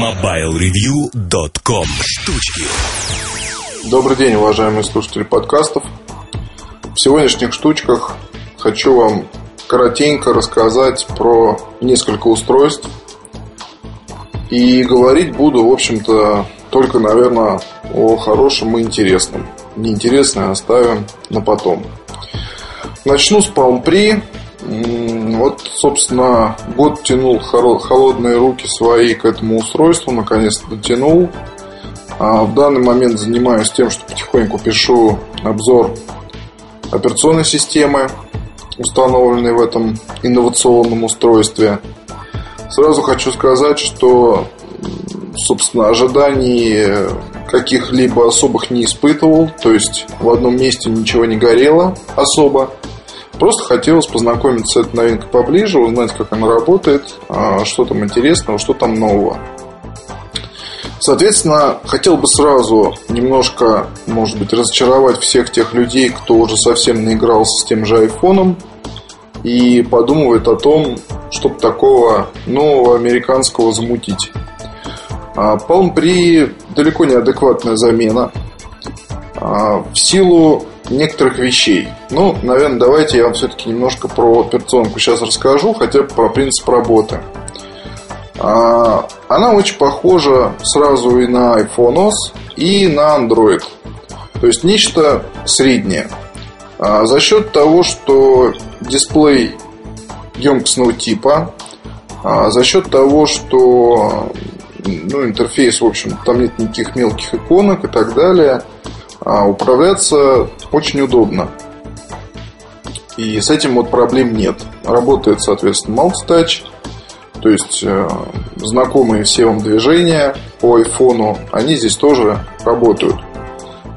MobileReview.com Штучки Добрый день, уважаемые слушатели подкастов. В сегодняшних штучках хочу вам коротенько рассказать про несколько устройств. И говорить буду, в общем-то, только, наверное, о хорошем и интересном. Неинтересное оставим на потом. Начну с Palm Pre. Вот, собственно, год тянул холодные руки свои к этому устройству, наконец-то дотянул. А в данный момент занимаюсь тем, что потихоньку пишу обзор операционной системы, установленной в этом инновационном устройстве. Сразу хочу сказать, что, собственно, ожиданий каких-либо особых не испытывал. То есть в одном месте ничего не горело особо. Просто хотелось познакомиться с этой новинкой поближе, узнать, как она работает, а, что там интересного, что там нового. Соответственно, хотел бы сразу немножко, может быть, разочаровать всех тех людей, кто уже совсем наигрался с тем же айфоном и подумывает о том, чтобы такого нового американского замутить. А Palm Pre далеко не адекватная замена а, в силу некоторых вещей. Ну, наверное, давайте я вам все-таки немножко про операционку сейчас расскажу, хотя бы про принцип работы. А, она очень похожа сразу и на iPhone OS, и на Android. То есть нечто среднее. А за счет того, что дисплей емкостного типа, а за счет того, что ну, интерфейс, в общем, там нет никаких мелких иконок и так далее, управляться очень удобно. И с этим вот проблем нет. Работает, соответственно, Multitouch, то есть э, знакомые все вам движения по айфону, они здесь тоже работают.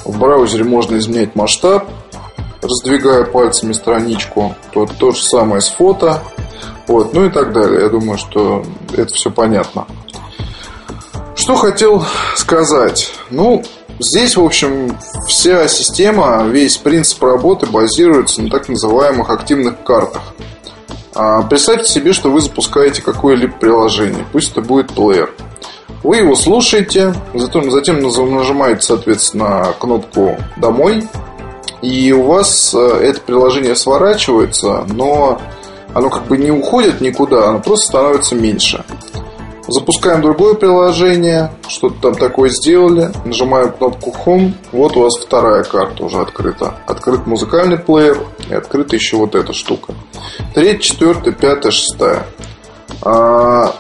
В браузере можно изменять масштаб, раздвигая пальцами страничку. То, то же самое с фото. Вот, ну и так далее. Я думаю, что это все понятно. Что хотел сказать? Ну, здесь, в общем, вся система, весь принцип работы базируется на так называемых активных картах. А представьте себе, что вы запускаете какое-либо приложение, пусть это будет плеер. Вы его слушаете, затем, затем нажимаете, соответственно, кнопку «Домой», и у вас э, это приложение сворачивается, но оно как бы не уходит никуда, оно просто становится меньше. Запускаем другое приложение, что-то там такое сделали, нажимаем кнопку Home, вот у вас вторая карта уже открыта. Открыт музыкальный плеер и открыта еще вот эта штука. Третья, четвертая, пятая, шестая. А,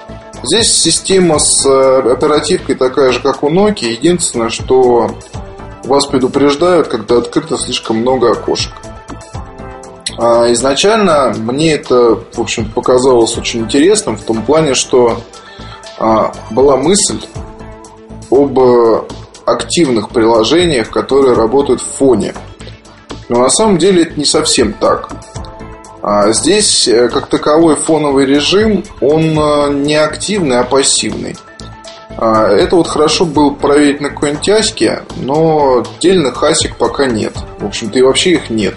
здесь система с э, оперативкой такая же, как у Nokia. Единственное, что вас предупреждают, когда открыто слишком много окошек. А изначально мне это, в общем, показалось очень интересным в том плане, что была мысль об активных приложениях, которые работают в фоне. Но на самом деле это не совсем так. А здесь, э, как таковой фоновый режим, он э, не активный, а пассивный. А, это вот хорошо было проверить на какой-нибудь аське, но отдельных асик пока нет. В общем-то и вообще их нет.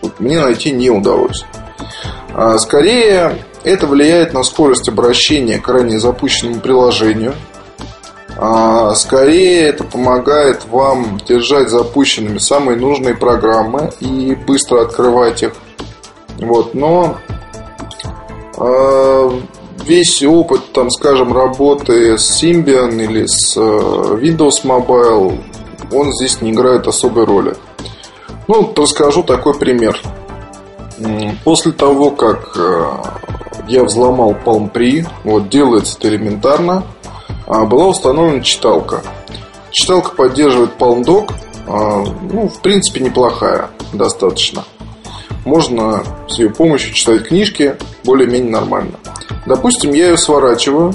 Тут мне найти не удалось. А, скорее, это влияет на скорость обращения к ранее запущенному приложению. А, скорее, это помогает вам держать запущенными самые нужные программы и быстро открывать их. Вот, но весь опыт, там, скажем, работы с Symbian или с э, Windows Mobile, он здесь не играет особой роли. Ну, расскажу такой пример. После того, как э, я взломал Palm Pre, вот делается это элементарно, а, была установлена читалка. Читалка поддерживает Palm Dock, а, ну, в принципе, неплохая, достаточно. Можно с ее помощью читать книжки более-менее нормально. Допустим, я ее сворачиваю,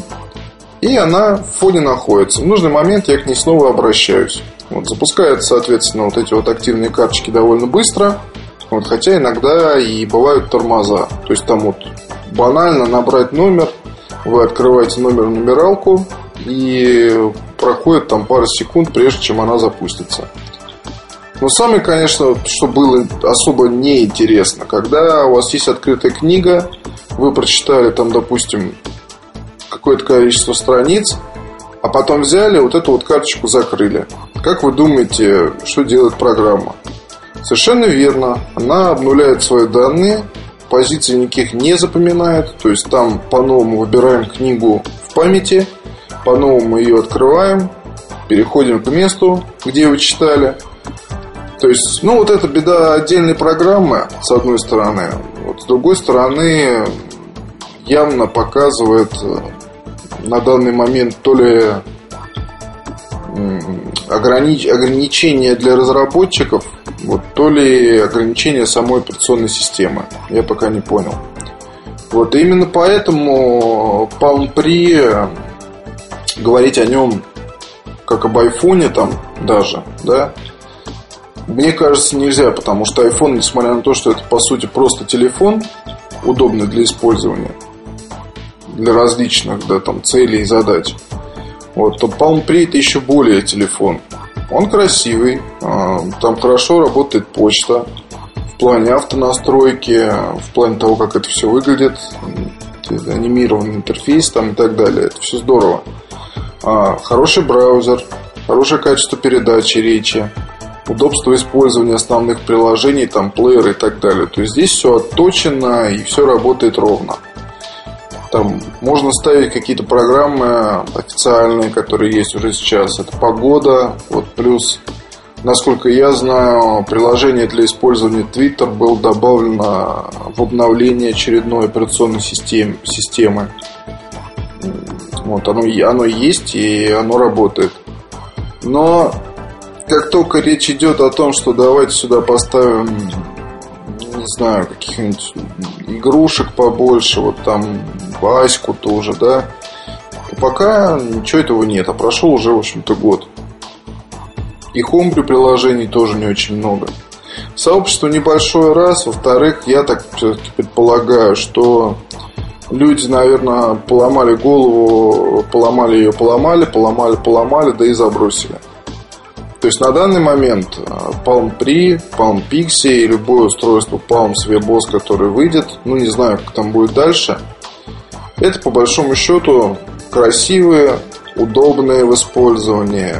и она в фоне находится. В нужный момент я к ней снова обращаюсь. Вот, запускаются, соответственно, вот эти вот активные карточки довольно быстро. Вот, хотя иногда и бывают тормоза. То есть там вот банально набрать номер, вы открываете номер нумералку, и проходит там пара секунд, прежде чем она запустится. Но самое, конечно, что было особо неинтересно, когда у вас есть открытая книга, вы прочитали там, допустим, какое-то количество страниц, а потом взяли вот эту вот карточку закрыли. Как вы думаете, что делает программа? Совершенно верно. Она обнуляет свои данные, позиции никаких не запоминает. То есть там по-новому выбираем книгу в памяти, по-новому ее открываем, переходим к месту, где вы читали. То есть, ну вот это беда отдельной программы, с одной стороны. Вот, с другой стороны, явно показывает э, на данный момент то ли огранич... ограничения для разработчиков, вот, то ли ограничения самой операционной системы. Я пока не понял. Вот именно поэтому Palm Pre говорить о нем как об айфоне там даже, да, мне кажется, нельзя, потому что iPhone, несмотря на то, что это по сути просто телефон, удобный для использования, для различных да, там, целей и задач, вот, то Palm Pre это еще более телефон. Он красивый, а, там хорошо работает почта, в плане автонастройки, в плане того, как это все выглядит, анимированный интерфейс там и так далее. Это все здорово. А, хороший браузер, хорошее качество передачи речи, удобство использования основных приложений, там плееры и так далее. То есть здесь все отточено и все работает ровно. Там можно ставить какие-то программы официальные, которые есть уже сейчас. Это погода, вот плюс, насколько я знаю, приложение для использования Twitter было добавлено в обновление очередной операционной системы. системы. Вот оно, оно есть и оно работает. Но как только речь идет о том, что давайте сюда поставим не знаю, каких-нибудь игрушек побольше, вот там Ваську тоже, да. И пока ничего этого нет, а прошел уже, в общем-то, год. И хомбрю приложений тоже не очень много. Сообщество небольшое раз, во-вторых, я так предполагаю, что люди, наверное, поломали голову, поломали ее, поломали, поломали, поломали, да и забросили. То есть на данный момент э, Palm Pre, Palm Pixie и любое устройство Palm с WebOS, которое выйдет, ну не знаю, как там будет дальше, это по большому счету красивые, удобные в использовании,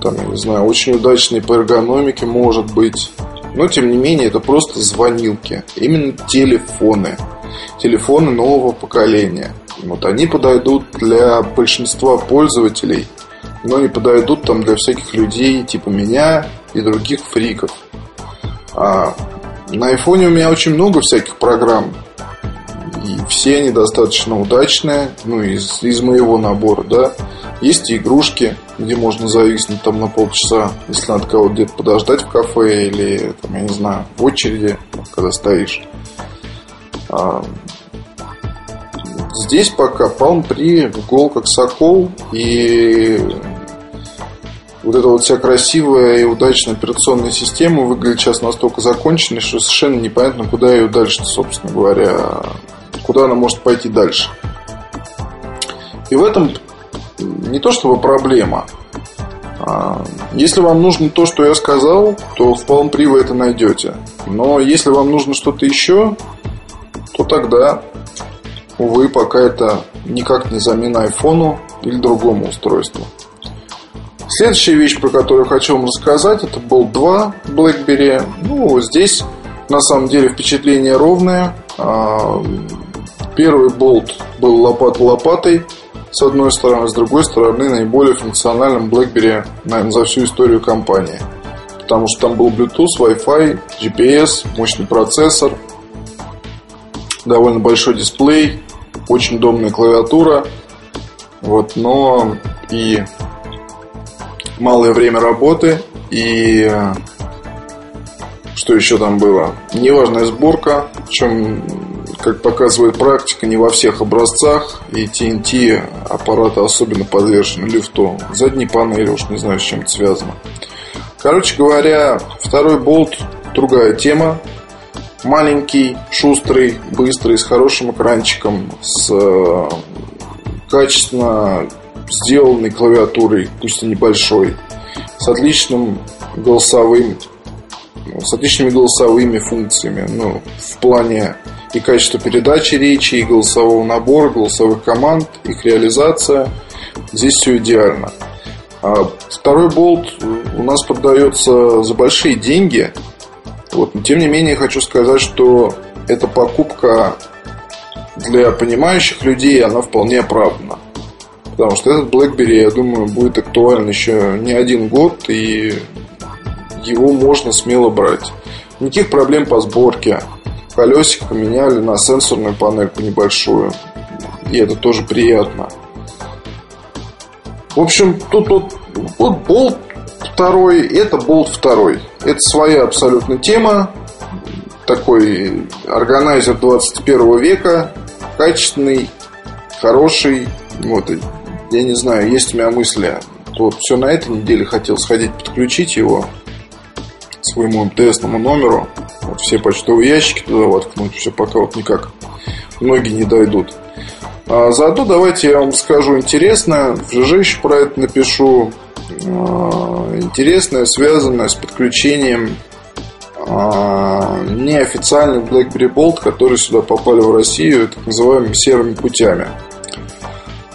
там, я не знаю, очень удачные по эргономике, может быть. Но, тем не менее, это просто звонилки. Именно телефоны. Телефоны нового поколения. Вот они подойдут для большинства пользователей – но не подойдут там для всяких людей типа меня и других фриков. А на айфоне у меня очень много всяких программ. Все они достаточно удачные, ну, из, из моего набора, да. Есть и игрушки, где можно зависнуть там на полчаса, если надо кого-то где-то подождать в кафе или, там, я не знаю, в очереди, когда стоишь. А, здесь пока Palm Pre гол как сокол и вот эта вот вся красивая и удачная операционная система выглядит сейчас настолько законченной, что совершенно непонятно, куда ее дальше, собственно говоря, куда она может пойти дальше. И в этом не то чтобы проблема. А, если вам нужно то, что я сказал, то в Palm Pre вы это найдете. Но если вам нужно что-то еще, то тогда, увы, пока это никак не замена айфону или другому устройству. Следующая вещь, про которую хочу вам рассказать, это был 2 BlackBerry. Ну, здесь на самом деле впечатление ровное. Первый болт был лопата лопатой, с одной стороны, с другой стороны, наиболее функциональным BlackBerry, наверное, за всю историю компании. Потому что там был Bluetooth, Wi-Fi, GPS, мощный процессор, довольно большой дисплей, очень удобная клавиатура. Вот, но и малое время работы и э, что еще там было? Неважная сборка, причем, как показывает практика, не во всех образцах, и TNT аппараты особенно подвержены люфту. Задние панели, уж не знаю, с чем это связано. Короче говоря, второй болт другая тема. Маленький, шустрый, быстрый, с хорошим экранчиком, с э, качественно сделанной клавиатурой, пусть и небольшой, с отличным голосовым с отличными голосовыми функциями, ну, в плане и качества передачи речи, и голосового набора, голосовых команд, их реализация. здесь все идеально. А второй болт у нас продается за большие деньги. Вот. Но тем не менее хочу сказать, что эта покупка для понимающих людей, она вполне оправдана. Потому что этот BlackBerry, я думаю, будет актуален еще не один год, и его можно смело брать. Никаких проблем по сборке. Колесико поменяли на сенсорную панельку небольшую. И это тоже приятно. В общем, тут вот, вот болт второй, это болт второй. Это своя абсолютно тема. Такой органайзер 21 века. Качественный, хороший. Вот, я не знаю, есть у меня мысли. Вот все на этой неделе хотел сходить подключить его своему МТСному номеру. Вот все почтовые ящики туда воткнуть. Все пока вот никак многие не дойдут. А заодно давайте я вам скажу интересное. В ЖЖ еще про это напишу. А, интересное, связанное с подключением а, неофициальных BlackBerry Bolt, которые сюда попали в Россию так называемыми серыми путями.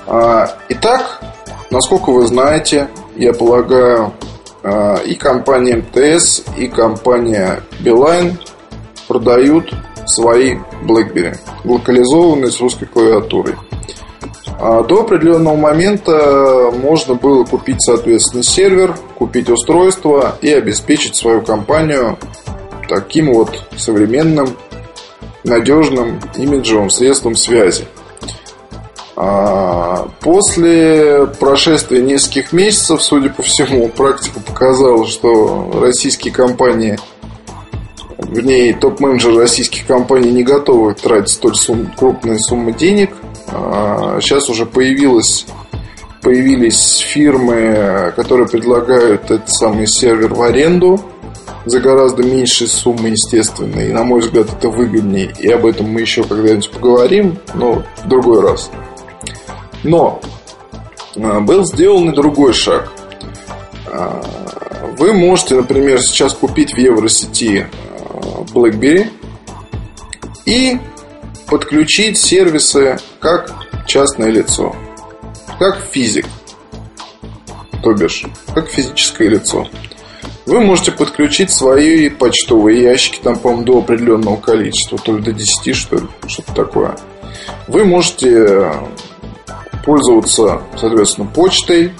А, итак, насколько вы знаете, я полагаю, и компания МТС, и компания Beeline продают свои BlackBerry, локализованные с русской клавиатурой. А до определенного момента можно было купить, соответственно, сервер, купить устройство и обеспечить свою компанию таким вот современным, надежным имиджевым средством связи. А после прошествия нескольких месяцев, судя по всему, практика показала, что российские компании – в ней топ-менеджеры российских компаний не готовы тратить столь сумм, крупные суммы денег. А сейчас уже появилось, появились фирмы, которые предлагают этот самый сервер в аренду за гораздо меньшие суммы, естественно. И, на мой взгляд, это выгоднее. И об этом мы еще когда-нибудь поговорим, но в другой раз. Но а, был сделан и другой шаг. А, вы можете, например, сейчас купить в Евросети BlackBerry и подключить сервисы как частное лицо, как физик, то бишь, как физическое лицо. Вы можете подключить свои почтовые ящики, там, по-моему, до определенного количества, то ли до 10, что ли, что-то такое. Вы можете пользоваться, соответственно, почтой,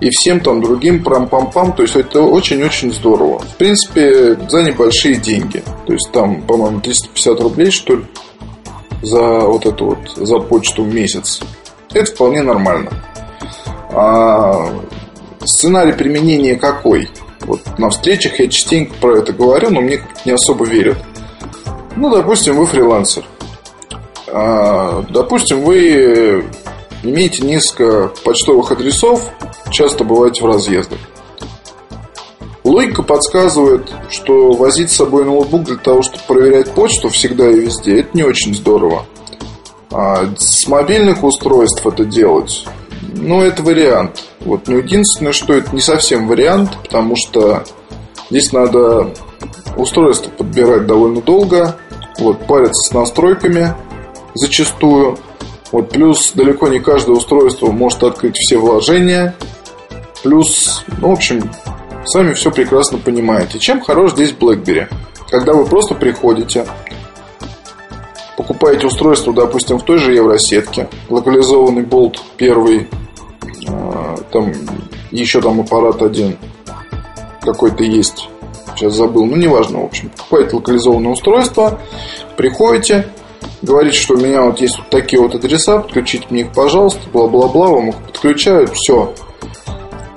и всем там другим прам-пам-пам. То есть это очень-очень здорово. В принципе, за небольшие деньги. То есть там, по-моему, 350 рублей, что ли, за вот эту вот, за почту в месяц. Это вполне нормально. А сценарий применения какой? Вот на встречах я частенько про это говорю, но мне не особо верят. Ну, допустим, вы фрилансер. А, допустим, вы имеете несколько почтовых адресов, часто бываете в разъездах. Логика подсказывает, что возить с собой ноутбук для того, чтобы проверять почту всегда и везде, это не очень здорово. А с мобильных устройств это делать, ну, это вариант. Вот, но единственное, что это не совсем вариант, потому что здесь надо устройство подбирать довольно долго, вот, париться с настройками зачастую. Вот, плюс далеко не каждое устройство может открыть все вложения, Плюс, ну, в общем, сами все прекрасно понимаете. Чем хорош здесь BlackBerry? Когда вы просто приходите, покупаете устройство, допустим, в той же Евросетке, локализованный болт первый, а, там еще там аппарат один какой-то есть, сейчас забыл, ну неважно, в общем, покупаете локализованное устройство, приходите, говорите, что у меня вот есть вот такие вот адреса, подключите мне их, пожалуйста, бла-бла-бла, вам их подключают, все,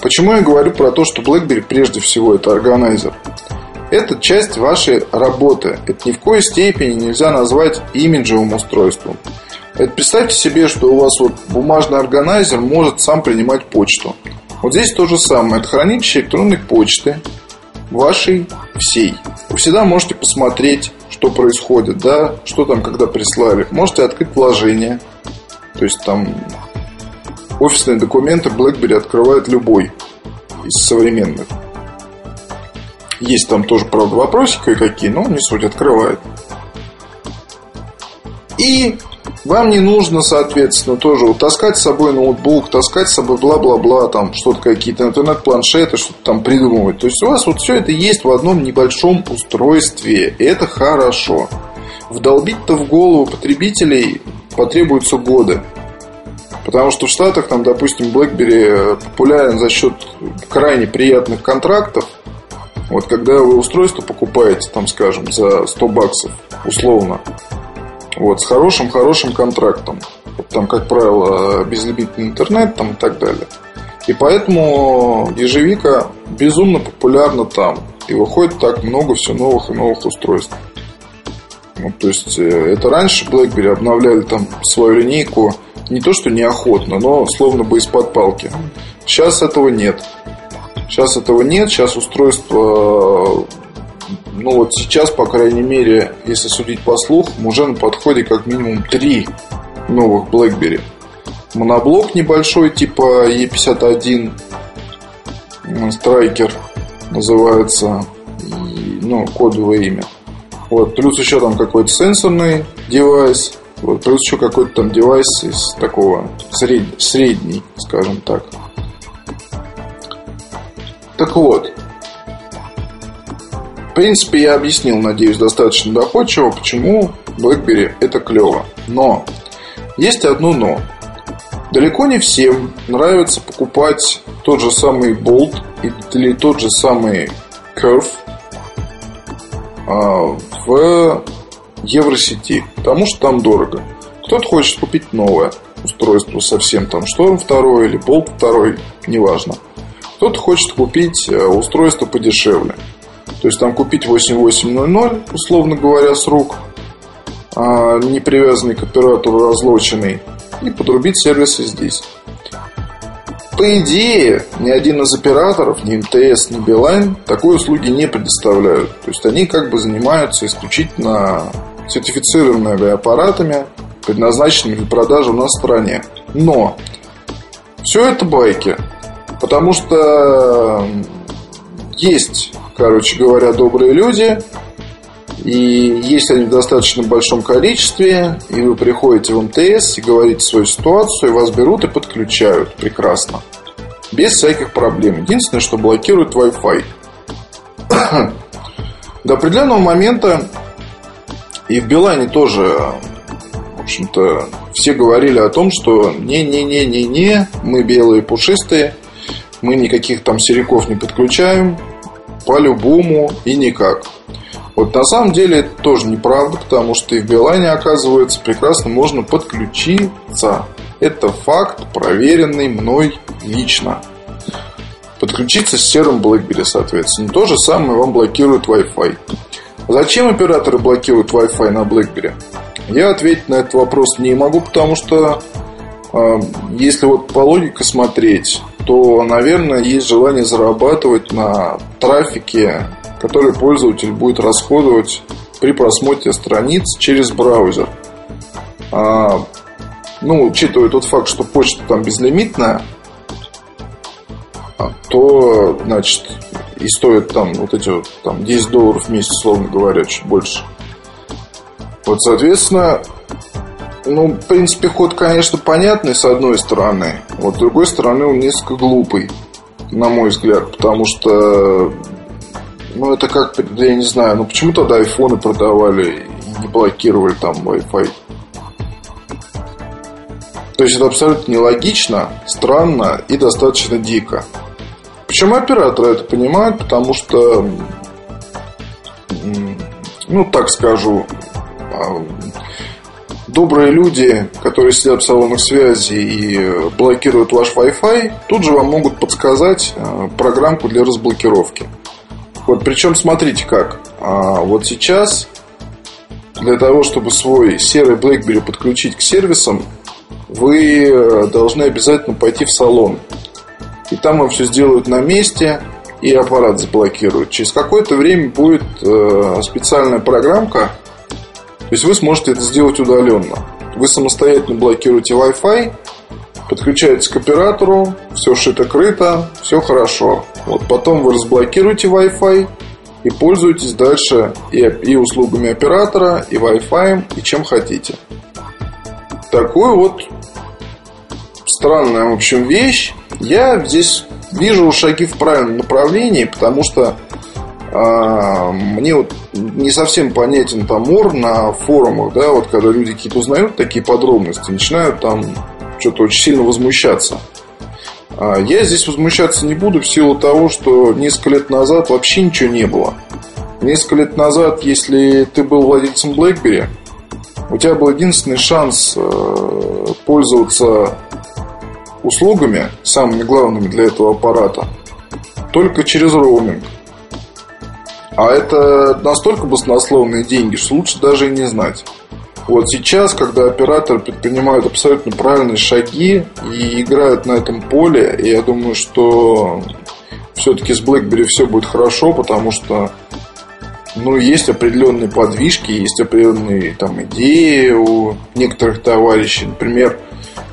Почему я говорю про то, что BlackBerry прежде всего это органайзер? Это часть вашей работы. Это ни в коей степени нельзя назвать имиджевым устройством. Это представьте себе, что у вас вот бумажный органайзер может сам принимать почту. Вот здесь то же самое. Это хранилище электронной почты вашей всей. Вы всегда можете посмотреть, что происходит, да, что там, когда прислали. Можете открыть вложение. То есть там Офисные документы BlackBerry открывает любой из современных. Есть там тоже, правда, вопросы кое-какие, но не суть, открывает. И Вам не нужно, соответственно, тоже вот, таскать с собой ноутбук, таскать с собой бла-бла-бла, там что-то какие-то интернет-планшеты, что-то там придумывать. То есть у вас вот все это есть в одном небольшом устройстве. И это хорошо. Вдолбить-то в голову потребителей потребуются годы. Потому что в Штатах, там, допустим, BlackBerry популярен за счет крайне приятных контрактов. Вот когда вы устройство покупаете, там, скажем, за 100 баксов, условно, вот, с хорошим-хорошим контрактом. Там, как правило, безлимитный интернет там, и так далее. И поэтому ежевика безумно популярна там. И выходит так много все новых и новых устройств. Вот, то есть, э, это раньше BlackBerry обновляли там свою линейку не то, что неохотно, но словно бы из-под палки. Сейчас этого нет. Сейчас этого нет. Сейчас устройство ну вот сейчас, по крайней мере, если судить по слухам, уже на подходе как минимум три новых BlackBerry. Моноблок небольшой, типа E51 Striker называется, и, ну, кодовое имя. Вот, плюс еще там какой-то сенсорный девайс, вот, плюс еще какой-то там девайс из такого сред... средний, скажем так. Так вот, принципе, я объяснил, надеюсь, достаточно доходчиво, почему BlackBerry это клево. Но есть одно но. Далеко не всем нравится покупать тот же самый Bolt или тот же самый Curve а, в Евросети, потому что там дорого. Кто-то хочет купить новое устройство совсем там Storm 2 или Bolt 2, неважно. Кто-то хочет купить э, устройство подешевле. То есть там купить 8800, условно говоря, с рук, а не привязанный к оператору разлоченный, и подрубить сервисы здесь. По идее, ни один из операторов, ни МТС, ни Билайн такой услуги не предоставляют. То есть они как бы занимаются исключительно сертифицированными авиапаратами, предназначенными для продажи на стране. Но все это байки. Потому что есть короче говоря, добрые люди. И если они в достаточно большом количестве, и вы приходите в МТС и говорите свою ситуацию, и вас берут и подключают прекрасно. Без всяких проблем. Единственное, что блокирует Wi-Fi. До определенного момента и в Билайне тоже, в общем-то, все говорили о том, что не-не-не-не-не, мы белые пушистые, мы никаких там сериков не подключаем, по-любому и никак. Вот на самом деле это тоже неправда, потому что и в Билайне, оказывается, прекрасно можно подключиться. Это факт, проверенный мной лично. Подключиться с серым BlackBerry, соответственно. То же самое вам блокирует Wi-Fi. Зачем операторы блокируют Wi-Fi на BlackBerry? Я ответить на этот вопрос не могу, потому что э, если вот по логике смотреть, то, наверное, есть желание зарабатывать на трафике, который пользователь будет расходовать при просмотре страниц через браузер. А, ну, учитывая тот факт, что почта там безлимитная, а, то, значит, и стоит там вот эти вот там 10 долларов в месяц, словно говоря, чуть больше. Вот, соответственно, ну, в принципе, ход, конечно, понятный с одной стороны. Вот с другой стороны, он несколько глупый, на мой взгляд. Потому что, ну, это как, я не знаю, ну, почему тогда айфоны продавали и не блокировали там Wi-Fi? То есть, это абсолютно нелогично, странно и достаточно дико. Почему операторы это понимают? Потому что, ну, так скажу, а, добрые люди, которые сидят в салонах связи и блокируют ваш Wi-Fi, тут же вам могут подсказать э, программку для разблокировки. Вот, причем смотрите как. А, вот сейчас для того, чтобы свой серый BlackBerry подключить к сервисам, вы э, должны обязательно пойти в салон. И там вам все сделают на месте, и аппарат заблокируют. Через какое-то время будет э, специальная программка, то есть вы сможете это сделать удаленно. Вы самостоятельно блокируете Wi-Fi, подключаетесь к оператору, все шито-крыто, все хорошо. Вот потом вы разблокируете Wi-Fi и пользуетесь дальше и, и услугами оператора, и Wi-Fi, и чем хотите. такую вот странная, в общем, вещь. Я здесь вижу шаги в правильном направлении, потому что мне вот не совсем понятен там мор на форумах, да, вот когда люди какие-то узнают такие подробности, начинают там что-то очень сильно возмущаться. А я здесь возмущаться не буду в силу того, что несколько лет назад вообще ничего не было. Несколько лет назад, если ты был владельцем BlackBerry, у тебя был единственный шанс э, пользоваться услугами, самыми главными для этого аппарата, только через роуминг. А это настолько баснословные деньги, что лучше даже и не знать. Вот сейчас, когда операторы предпринимают абсолютно правильные шаги и играют на этом поле, я думаю, что все-таки с BlackBerry все будет хорошо, потому что ну, есть определенные подвижки, есть определенные там идеи у некоторых товарищей. Например,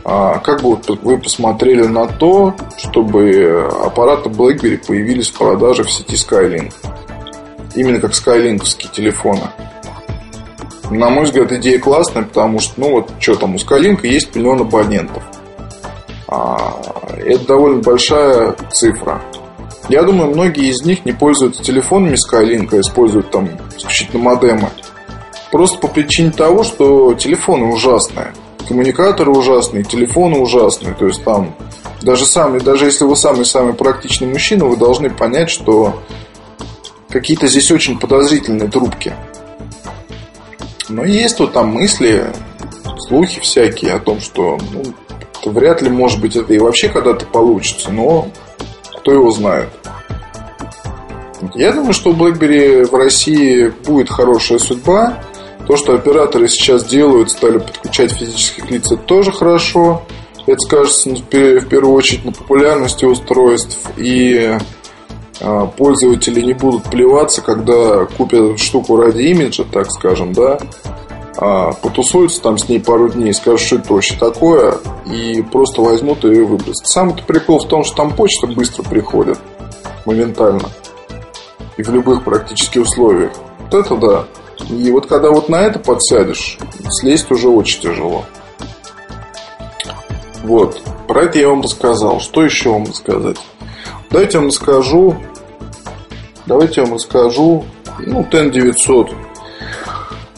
а, как бы вы посмотрели на то, чтобы аппараты BlackBerry появились в продаже в сети Skylink? Именно как скайлинковские телефоны. На мой взгляд, идея классная, потому что, ну вот, что там, у Skylink есть миллион абонентов. А, это довольно большая цифра. Я думаю, многие из них не пользуются телефонами Skylink, а используют там исключительно модемы. Просто по причине того, что телефоны ужасные. Коммуникаторы ужасные, телефоны ужасные. То есть там даже сами, даже если вы самый-самый практичный мужчина, вы должны понять, что какие-то здесь очень подозрительные трубки. Но есть вот там мысли, слухи всякие о том, что ну, вряд ли, может быть, это и вообще когда-то получится, но кто его знает. Я думаю, что у BlackBerry в России будет хорошая судьба. То, что операторы сейчас делают, стали подключать физических лиц, это тоже хорошо. Это скажется в первую очередь на популярности устройств и пользователи не будут плеваться, когда купят штуку ради имиджа, так скажем, да, а потусуются там с ней пару дней, скажут, что это вообще такое, и просто возьмут ее и выбросят. Самый прикол в том, что там почта быстро приходит, моментально, и в любых практически условиях. Вот это да. И вот когда вот на это подсядешь, слезть уже очень тяжело. Вот. Про это я вам рассказал. Что еще вам рассказать? Давайте я вам расскажу. Давайте я вам расскажу. Ну, TEN 900.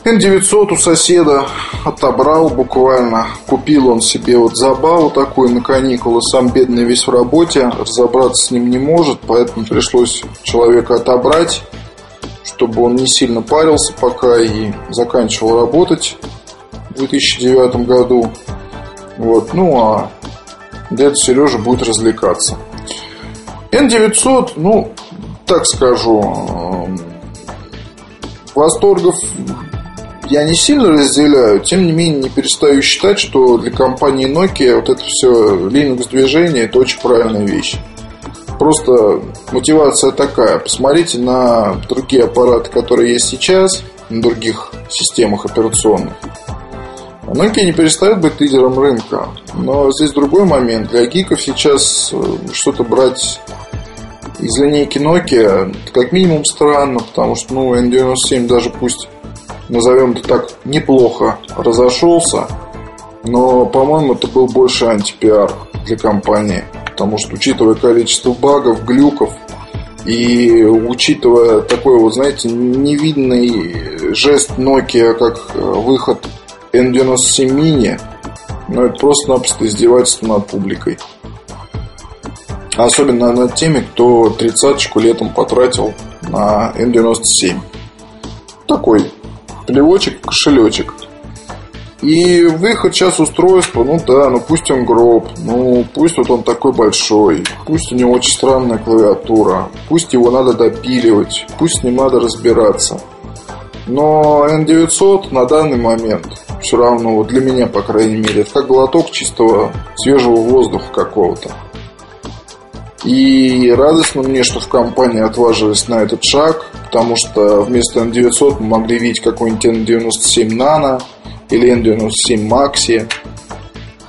N900 у соседа отобрал буквально. Купил он себе вот забаву такую на каникулы. Сам бедный весь в работе. Разобраться с ним не может. Поэтому пришлось человека отобрать. Чтобы он не сильно парился пока и заканчивал работать в 2009 году. Вот. Ну а дед Сережа будет развлекаться. N900, ну, так скажу, эм, восторгов я не сильно разделяю, тем не менее не перестаю считать, что для компании Nokia вот это все Linux движение это очень правильная вещь. Просто мотивация такая. Посмотрите на другие аппараты, которые есть сейчас, на других системах операционных. Nokia не перестает быть лидером рынка. Но здесь другой момент. Для гиков сейчас э, что-то брать из линейки Nokia как минимум странно, потому что ну, N97 даже пусть назовем это так, неплохо разошелся, но, по-моему, это был больше антипиар для компании, потому что, учитывая количество багов, глюков и учитывая такой вот, знаете, невидный жест Nokia, как э, выход N97 Mini, ну, это просто-напросто издевательство над публикой. Особенно над теми, кто тридцаточку летом потратил на N97. Такой плевочек, кошелечек. И выход сейчас устройства, ну да, ну пусть он гроб, ну пусть вот он такой большой, пусть у него очень странная клавиатура, пусть его надо допиливать, пусть с ним надо разбираться. Но N900 на данный момент все равно, вот для меня, по крайней мере, это как глоток чистого свежего воздуха какого-то. И радостно мне, что в компании отважились на этот шаг, потому что вместо N900 мы могли видеть какой-нибудь N97 Nano или N97 Maxi,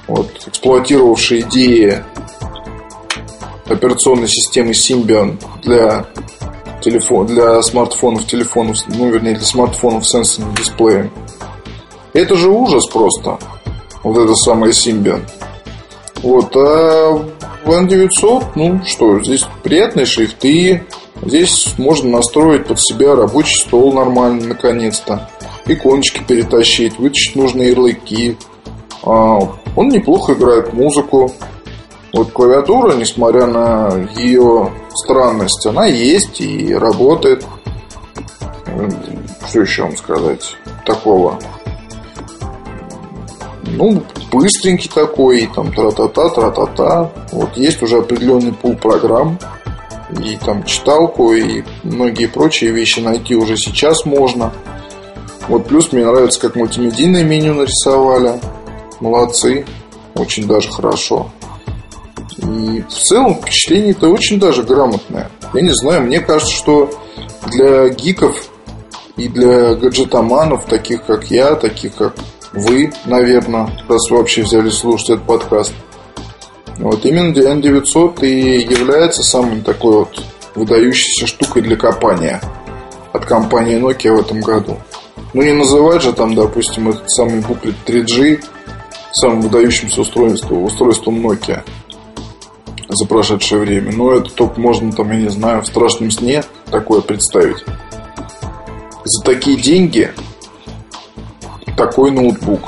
вот, эксплуатировавшие идеи операционной системы Symbian для телефон, для смартфонов, телефонов, ну, вернее, для смартфонов с сенсорным дисплеем. Это же ужас просто. Вот это самое Symbian. Вот, а в N900, ну что, здесь приятные шрифты, здесь можно настроить под себя рабочий стол нормально, наконец-то, иконочки перетащить, вытащить нужные ярлыки. А, он неплохо играет музыку. Вот клавиатура, несмотря на ее странность, она есть и работает. Что еще вам сказать такого? Ну, быстренький такой, там тра-та-та, тра-та-та. Вот есть уже определенный пул программ, и там читалку, и многие прочие вещи найти уже сейчас можно. Вот плюс мне нравится, как мультимедийное меню нарисовали. Молодцы. Очень даже хорошо. И в целом впечатление-то очень даже грамотное. Я не знаю, мне кажется, что для гиков и для гаджетоманов, таких как я, таких как вы, наверное, раз вообще взяли слушать этот подкаст. Вот именно N900 и является самой такой вот выдающейся штукой для копания от компании Nokia в этом году. Ну не называть же там, допустим, этот самый буклет 3G самым выдающимся устройством, устройством Nokia за прошедшее время. Но это только можно там, я не знаю, в страшном сне такое представить. За такие деньги такой ноутбук.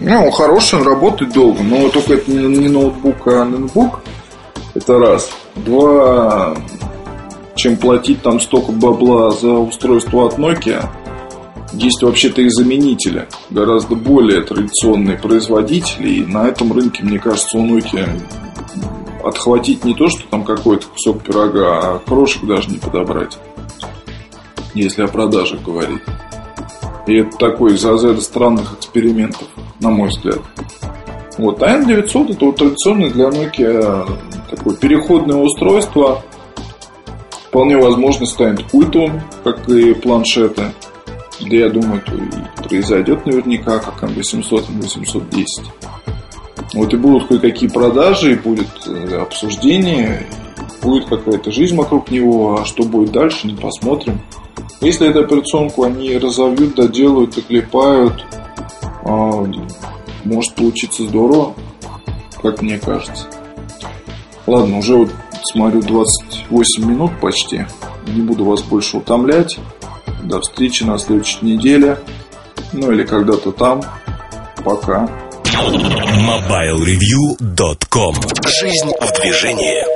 Ну, он хороший, он работает долго, но только это не ноутбук, а ноутбук. Это раз. Два, чем платить там столько бабла за устройство от Nokia, есть вообще-то и заменители, гораздо более традиционные производители, и на этом рынке, мне кажется, у Nokia отхватить не то, что там какой-то кусок пирога, а крошек даже не подобрать, если о продажах говорить. И это такой из разряда странных экспериментов, на мой взгляд. Вот, а N900 это вот традиционное для Nokia такое переходное устройство. Вполне возможно станет культовым, как и планшеты. Да я думаю, это и произойдет наверняка, как M800 и M810. Вот и будут кое-какие продажи, и будет э, обсуждение, будет какая-то жизнь вокруг него, а что будет дальше, не посмотрим. Если эту операционку они разовьют, доделают, доклепают, а, может получиться здорово, как мне кажется. Ладно, уже вот смотрю 28 минут почти. Не буду вас больше утомлять. До встречи на следующей неделе. Ну или когда-то там. Пока. MobileReview.com Жизнь в движении